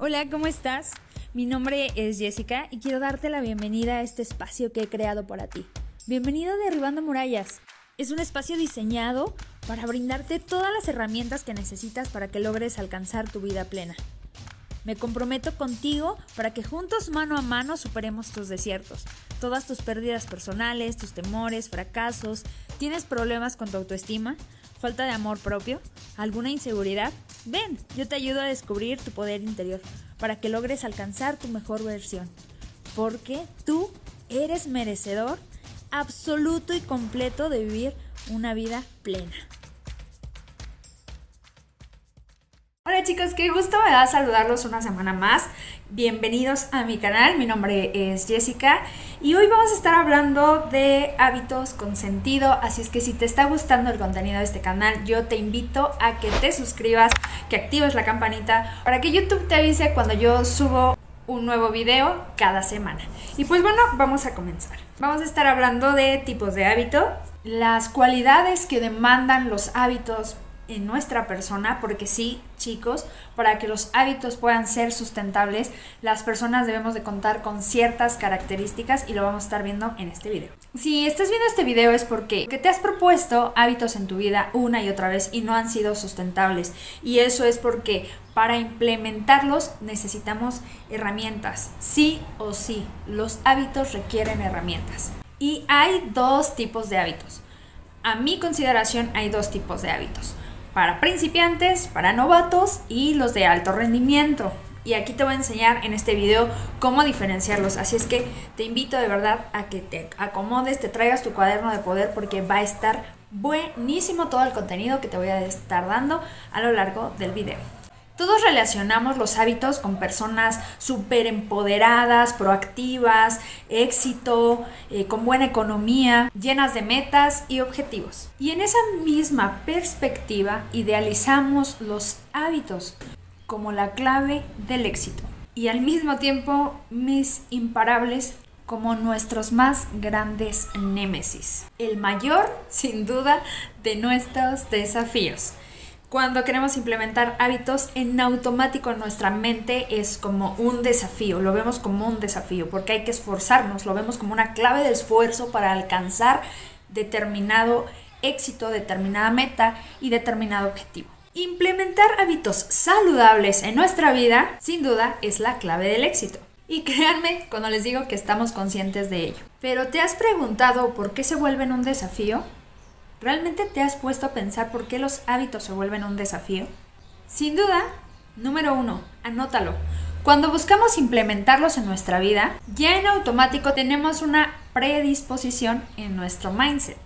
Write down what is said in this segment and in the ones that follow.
Hola, ¿cómo estás? Mi nombre es Jessica y quiero darte la bienvenida a este espacio que he creado para ti. Bienvenido a Derribando Murallas. Es un espacio diseñado para brindarte todas las herramientas que necesitas para que logres alcanzar tu vida plena. Me comprometo contigo para que juntos mano a mano superemos tus desiertos, todas tus pérdidas personales, tus temores, fracasos. ¿Tienes problemas con tu autoestima? ¿Falta de amor propio? ¿Alguna inseguridad? Ven, yo te ayudo a descubrir tu poder interior para que logres alcanzar tu mejor versión. Porque tú eres merecedor absoluto y completo de vivir una vida plena. Hola chicos, qué gusto me da saludarlos una semana más. Bienvenidos a mi canal, mi nombre es Jessica y hoy vamos a estar hablando de hábitos con sentido, así es que si te está gustando el contenido de este canal, yo te invito a que te suscribas, que actives la campanita para que YouTube te avise cuando yo subo un nuevo video cada semana. Y pues bueno, vamos a comenzar. Vamos a estar hablando de tipos de hábito, las cualidades que demandan los hábitos en nuestra persona, porque sí, chicos, para que los hábitos puedan ser sustentables, las personas debemos de contar con ciertas características y lo vamos a estar viendo en este video. Si estás viendo este video es porque te has propuesto hábitos en tu vida una y otra vez y no han sido sustentables y eso es porque para implementarlos necesitamos herramientas, sí o sí, los hábitos requieren herramientas. Y hay dos tipos de hábitos. A mi consideración hay dos tipos de hábitos para principiantes, para novatos y los de alto rendimiento. Y aquí te voy a enseñar en este video cómo diferenciarlos. Así es que te invito de verdad a que te acomodes, te traigas tu cuaderno de poder porque va a estar buenísimo todo el contenido que te voy a estar dando a lo largo del video. Todos relacionamos los hábitos con personas súper empoderadas, proactivas, éxito, eh, con buena economía, llenas de metas y objetivos. Y en esa misma perspectiva idealizamos los hábitos como la clave del éxito. Y al mismo tiempo mis imparables como nuestros más grandes némesis. El mayor, sin duda, de nuestros desafíos. Cuando queremos implementar hábitos en automático en nuestra mente es como un desafío, lo vemos como un desafío porque hay que esforzarnos, lo vemos como una clave de esfuerzo para alcanzar determinado éxito, determinada meta y determinado objetivo. Implementar hábitos saludables en nuestra vida, sin duda, es la clave del éxito. Y créanme cuando les digo que estamos conscientes de ello. Pero ¿te has preguntado por qué se vuelven un desafío? ¿Realmente te has puesto a pensar por qué los hábitos se vuelven un desafío? Sin duda, número uno, anótalo. Cuando buscamos implementarlos en nuestra vida, ya en automático tenemos una predisposición en nuestro mindset.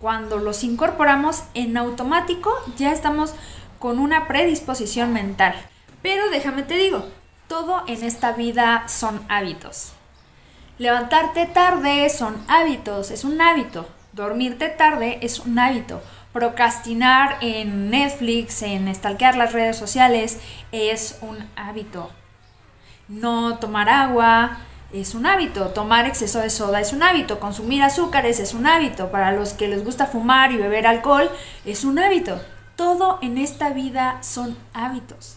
Cuando los incorporamos en automático, ya estamos con una predisposición mental. Pero déjame te digo, todo en esta vida son hábitos. Levantarte tarde son hábitos, es un hábito. Dormirte tarde es un hábito. Procrastinar en Netflix, en stalkear las redes sociales, es un hábito. No tomar agua es un hábito. Tomar exceso de soda es un hábito. Consumir azúcares es un hábito. Para los que les gusta fumar y beber alcohol, es un hábito. Todo en esta vida son hábitos.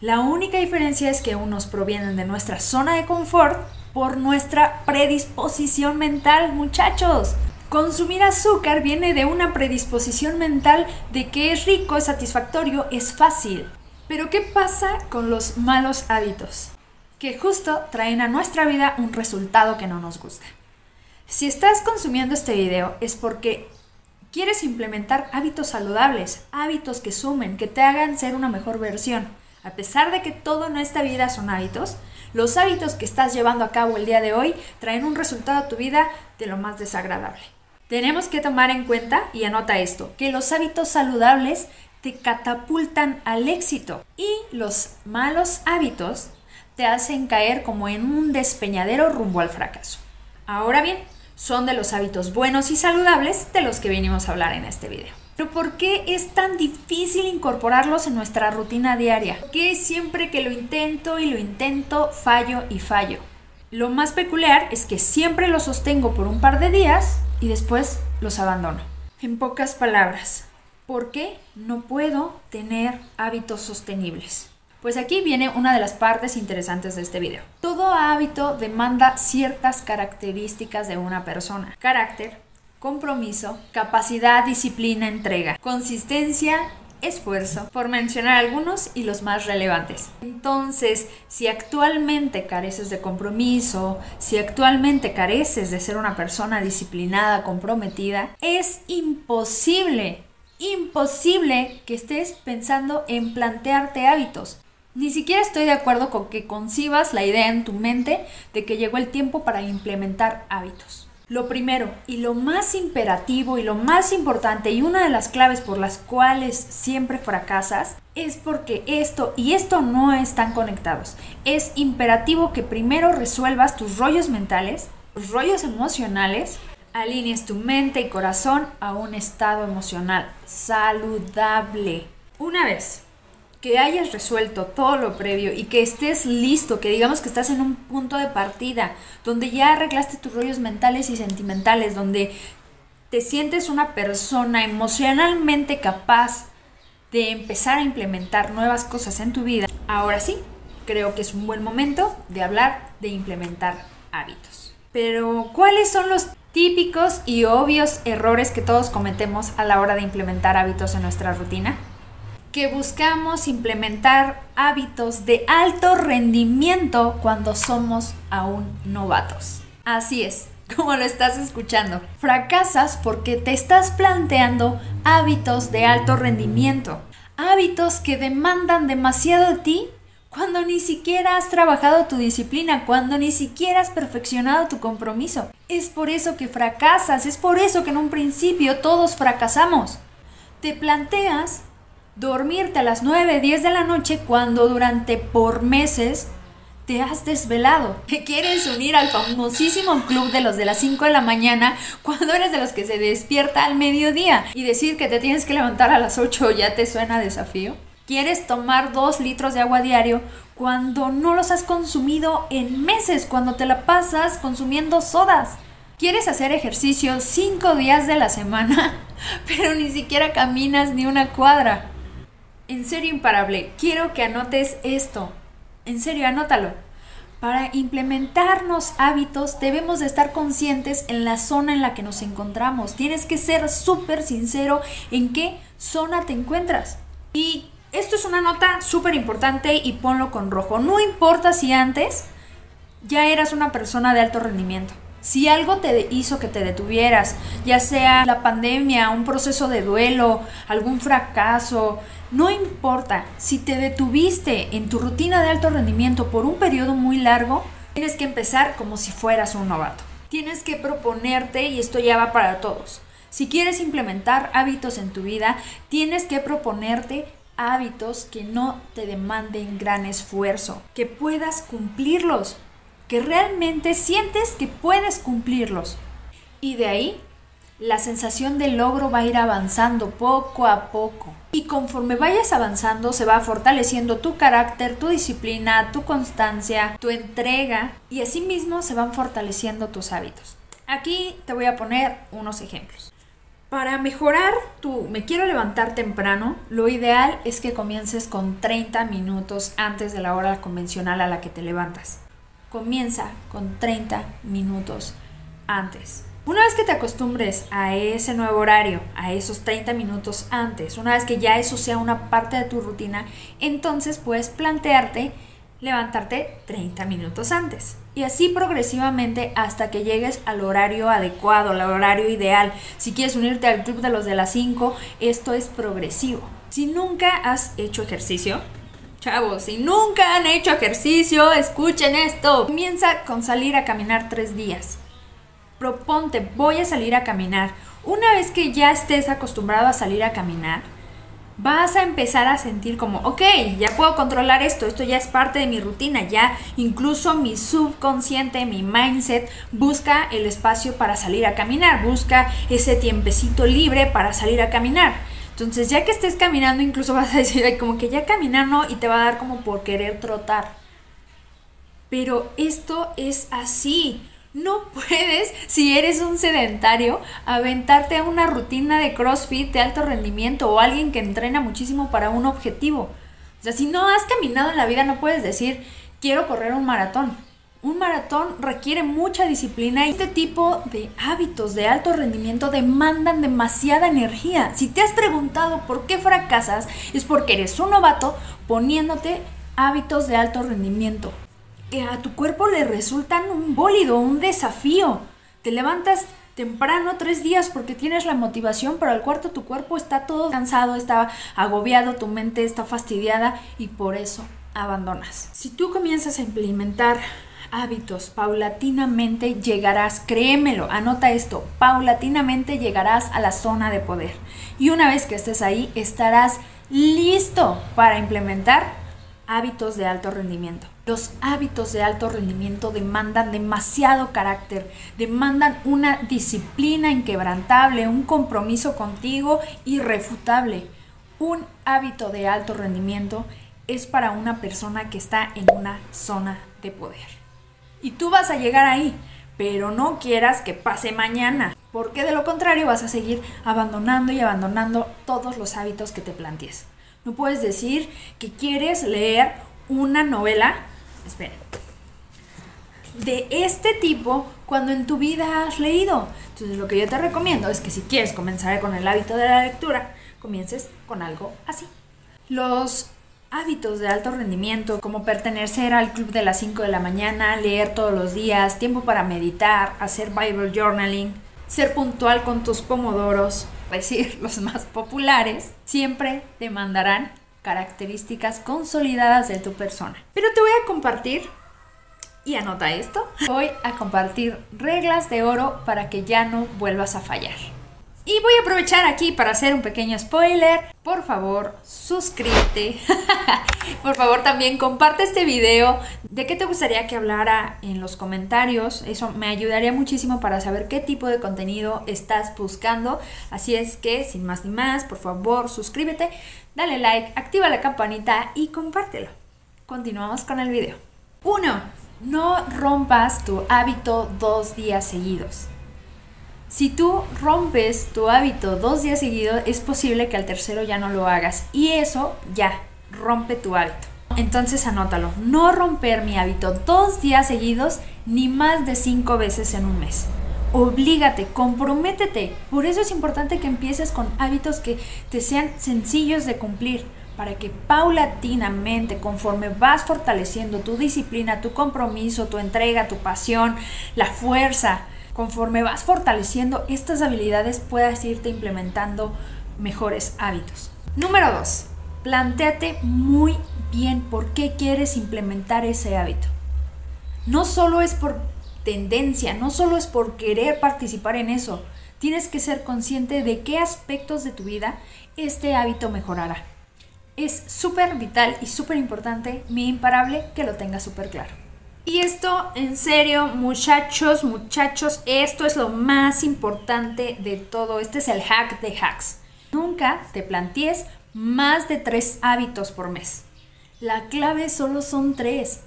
La única diferencia es que unos provienen de nuestra zona de confort por nuestra predisposición mental, muchachos. Consumir azúcar viene de una predisposición mental de que es rico, es satisfactorio, es fácil. Pero ¿qué pasa con los malos hábitos? Que justo traen a nuestra vida un resultado que no nos gusta. Si estás consumiendo este video es porque quieres implementar hábitos saludables, hábitos que sumen, que te hagan ser una mejor versión. A pesar de que todo en esta vida son hábitos, los hábitos que estás llevando a cabo el día de hoy traen un resultado a tu vida de lo más desagradable. Tenemos que tomar en cuenta, y anota esto, que los hábitos saludables te catapultan al éxito y los malos hábitos te hacen caer como en un despeñadero rumbo al fracaso. Ahora bien, son de los hábitos buenos y saludables de los que venimos a hablar en este video. Pero ¿por qué es tan difícil incorporarlos en nuestra rutina diaria? ¿Por qué siempre que lo intento y lo intento fallo y fallo? Lo más peculiar es que siempre los sostengo por un par de días y después los abandono. En pocas palabras, ¿por qué no puedo tener hábitos sostenibles? Pues aquí viene una de las partes interesantes de este video. Todo hábito demanda ciertas características de una persona. Carácter, compromiso, capacidad, disciplina, entrega, consistencia esfuerzo, por mencionar algunos y los más relevantes. Entonces, si actualmente careces de compromiso, si actualmente careces de ser una persona disciplinada, comprometida, es imposible, imposible que estés pensando en plantearte hábitos. Ni siquiera estoy de acuerdo con que concibas la idea en tu mente de que llegó el tiempo para implementar hábitos. Lo primero y lo más imperativo y lo más importante y una de las claves por las cuales siempre fracasas es porque esto y esto no están conectados. Es imperativo que primero resuelvas tus rollos mentales, tus rollos emocionales, alinees tu mente y corazón a un estado emocional saludable. Una vez que hayas resuelto todo lo previo y que estés listo, que digamos que estás en un punto de partida, donde ya arreglaste tus rollos mentales y sentimentales, donde te sientes una persona emocionalmente capaz de empezar a implementar nuevas cosas en tu vida, ahora sí, creo que es un buen momento de hablar de implementar hábitos. Pero, ¿cuáles son los típicos y obvios errores que todos cometemos a la hora de implementar hábitos en nuestra rutina? Que buscamos implementar hábitos de alto rendimiento cuando somos aún novatos. Así es, como lo estás escuchando. Fracasas porque te estás planteando hábitos de alto rendimiento, hábitos que demandan demasiado de ti cuando ni siquiera has trabajado tu disciplina, cuando ni siquiera has perfeccionado tu compromiso. Es por eso que fracasas, es por eso que en un principio todos fracasamos. Te planteas dormirte a las 9, 10 de la noche cuando durante por meses te has desvelado. Que quieres unir al famosísimo club de los de las 5 de la mañana cuando eres de los que se despierta al mediodía y decir que te tienes que levantar a las 8 ya te suena desafío. Quieres tomar 2 litros de agua diario cuando no los has consumido en meses, cuando te la pasas consumiendo sodas. Quieres hacer ejercicio 5 días de la semana, pero ni siquiera caminas ni una cuadra en serio imparable, quiero que anotes esto. En serio, anótalo. Para implementarnos hábitos debemos de estar conscientes en la zona en la que nos encontramos. Tienes que ser súper sincero en qué zona te encuentras. Y esto es una nota súper importante y ponlo con rojo. No importa si antes ya eras una persona de alto rendimiento. Si algo te hizo que te detuvieras, ya sea la pandemia, un proceso de duelo, algún fracaso, no importa, si te detuviste en tu rutina de alto rendimiento por un periodo muy largo, tienes que empezar como si fueras un novato. Tienes que proponerte, y esto ya va para todos, si quieres implementar hábitos en tu vida, tienes que proponerte hábitos que no te demanden gran esfuerzo, que puedas cumplirlos que realmente sientes que puedes cumplirlos. Y de ahí, la sensación de logro va a ir avanzando poco a poco. Y conforme vayas avanzando, se va fortaleciendo tu carácter, tu disciplina, tu constancia, tu entrega y asimismo se van fortaleciendo tus hábitos. Aquí te voy a poner unos ejemplos. Para mejorar tu me quiero levantar temprano, lo ideal es que comiences con 30 minutos antes de la hora convencional a la que te levantas comienza con 30 minutos antes. Una vez que te acostumbres a ese nuevo horario, a esos 30 minutos antes, una vez que ya eso sea una parte de tu rutina, entonces puedes plantearte levantarte 30 minutos antes. Y así progresivamente hasta que llegues al horario adecuado, al horario ideal. Si quieres unirte al club de los de las 5, esto es progresivo. Si nunca has hecho ejercicio, Chavos, si nunca han hecho ejercicio, escuchen esto. Comienza con salir a caminar tres días. Proponte, voy a salir a caminar. Una vez que ya estés acostumbrado a salir a caminar, vas a empezar a sentir como, ok, ya puedo controlar esto, esto ya es parte de mi rutina, ya incluso mi subconsciente, mi mindset busca el espacio para salir a caminar, busca ese tiempecito libre para salir a caminar. Entonces, ya que estés caminando, incluso vas a decir, como que ya caminando y te va a dar como por querer trotar. Pero esto es así. No puedes, si eres un sedentario, aventarte a una rutina de CrossFit de alto rendimiento o alguien que entrena muchísimo para un objetivo. O sea, si no has caminado en la vida, no puedes decir, quiero correr un maratón. Un maratón requiere mucha disciplina y este tipo de hábitos de alto rendimiento demandan demasiada energía. Si te has preguntado por qué fracasas, es porque eres un novato poniéndote hábitos de alto rendimiento. Que a tu cuerpo le resultan un bólido, un desafío. Te levantas temprano tres días porque tienes la motivación, pero al cuarto tu cuerpo está todo cansado, está agobiado, tu mente está fastidiada y por eso abandonas. Si tú comienzas a implementar hábitos, paulatinamente llegarás, créemelo, anota esto, paulatinamente llegarás a la zona de poder. Y una vez que estés ahí, estarás listo para implementar hábitos de alto rendimiento. Los hábitos de alto rendimiento demandan demasiado carácter, demandan una disciplina inquebrantable, un compromiso contigo irrefutable. Un hábito de alto rendimiento es para una persona que está en una zona de poder. Y tú vas a llegar ahí, pero no quieras que pase mañana, porque de lo contrario vas a seguir abandonando y abandonando todos los hábitos que te plantees. No puedes decir que quieres leer una novela esperen, de este tipo cuando en tu vida has leído. Entonces lo que yo te recomiendo es que si quieres comenzar con el hábito de la lectura, comiences con algo así. Los hábitos de alto rendimiento, como pertenecer al club de las 5 de la mañana, leer todos los días, tiempo para meditar, hacer Bible journaling, ser puntual con tus pomodoros, decir los más populares, siempre te mandarán características consolidadas de tu persona. Pero te voy a compartir, y anota esto, voy a compartir reglas de oro para que ya no vuelvas a fallar. Y voy a aprovechar aquí para hacer un pequeño spoiler. Por favor, suscríbete. Por favor, también comparte este video. ¿De qué te gustaría que hablara en los comentarios? Eso me ayudaría muchísimo para saber qué tipo de contenido estás buscando. Así es que, sin más ni más, por favor, suscríbete, dale like, activa la campanita y compártelo. Continuamos con el video. 1. No rompas tu hábito dos días seguidos. Si tú rompes tu hábito dos días seguidos, es posible que al tercero ya no lo hagas. Y eso ya rompe tu hábito. Entonces anótalo. No romper mi hábito dos días seguidos ni más de cinco veces en un mes. Oblígate, comprométete. Por eso es importante que empieces con hábitos que te sean sencillos de cumplir para que paulatinamente, conforme vas fortaleciendo tu disciplina, tu compromiso, tu entrega, tu pasión, la fuerza, conforme vas fortaleciendo estas habilidades puedas irte implementando mejores hábitos. Número 2. Plantéate muy bien por qué quieres implementar ese hábito. No solo es por tendencia, no solo es por querer participar en eso. Tienes que ser consciente de qué aspectos de tu vida este hábito mejorará. Es súper vital y súper importante, mi imparable, que lo tengas súper claro. Y esto, en serio, muchachos, muchachos, esto es lo más importante de todo. Este es el hack de hacks. Nunca te plantees más de tres hábitos por mes. La clave solo son tres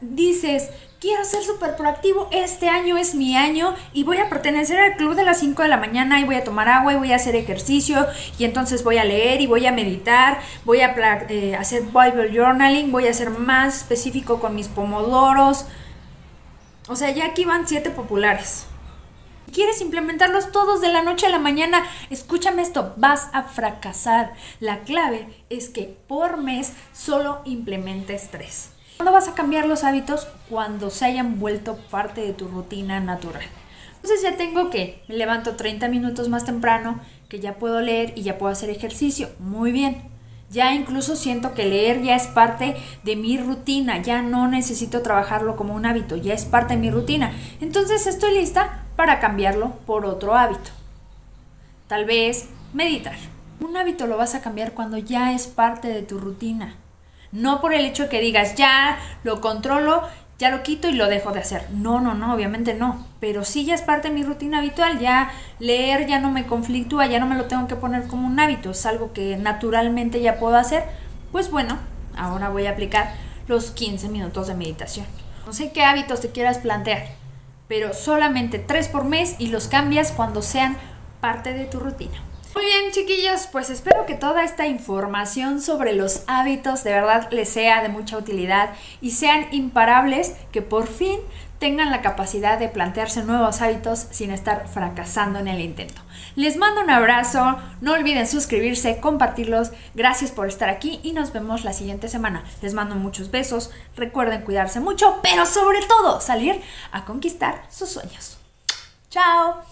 dices, quiero ser súper proactivo, este año es mi año y voy a pertenecer al club de las 5 de la mañana y voy a tomar agua y voy a hacer ejercicio y entonces voy a leer y voy a meditar, voy a eh, hacer Bible journaling, voy a ser más específico con mis pomodoros. O sea, ya aquí van siete populares. ¿Quieres implementarlos todos de la noche a la mañana? Escúchame esto, vas a fracasar. La clave es que por mes solo implementes tres. ¿Cuándo vas a cambiar los hábitos? Cuando se hayan vuelto parte de tu rutina natural. Entonces ya tengo que me levanto 30 minutos más temprano, que ya puedo leer y ya puedo hacer ejercicio. Muy bien. Ya incluso siento que leer ya es parte de mi rutina, ya no necesito trabajarlo como un hábito, ya es parte de mi rutina. Entonces estoy lista para cambiarlo por otro hábito. Tal vez meditar. Un hábito lo vas a cambiar cuando ya es parte de tu rutina. No por el hecho que digas, ya lo controlo, ya lo quito y lo dejo de hacer. No, no, no, obviamente no. Pero sí ya es parte de mi rutina habitual. Ya leer ya no me conflictúa, ya no me lo tengo que poner como un hábito. Es algo que naturalmente ya puedo hacer. Pues bueno, ahora voy a aplicar los 15 minutos de meditación. No sé qué hábitos te quieras plantear, pero solamente tres por mes y los cambias cuando sean parte de tu rutina. Muy bien, chiquillos, pues espero que toda esta información sobre los hábitos de verdad les sea de mucha utilidad y sean imparables, que por fin tengan la capacidad de plantearse nuevos hábitos sin estar fracasando en el intento. Les mando un abrazo, no olviden suscribirse, compartirlos, gracias por estar aquí y nos vemos la siguiente semana. Les mando muchos besos, recuerden cuidarse mucho, pero sobre todo salir a conquistar sus sueños. Chao.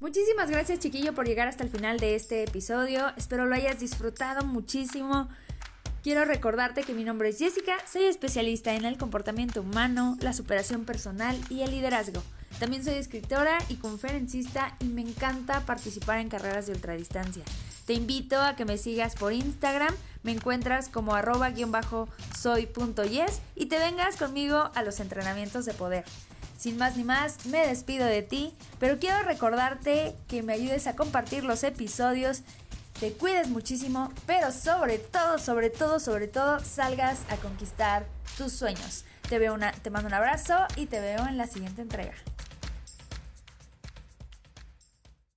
Muchísimas gracias chiquillo por llegar hasta el final de este episodio, espero lo hayas disfrutado muchísimo. Quiero recordarte que mi nombre es Jessica, soy especialista en el comportamiento humano, la superación personal y el liderazgo. También soy escritora y conferencista y me encanta participar en carreras de ultradistancia. Te invito a que me sigas por Instagram, me encuentras como arroba-soy.yes y te vengas conmigo a los entrenamientos de poder. Sin más ni más, me despido de ti, pero quiero recordarte que me ayudes a compartir los episodios te cuides muchísimo, pero sobre todo, sobre todo, sobre todo, salgas a conquistar tus sueños. Te, veo una, te mando un abrazo y te veo en la siguiente entrega.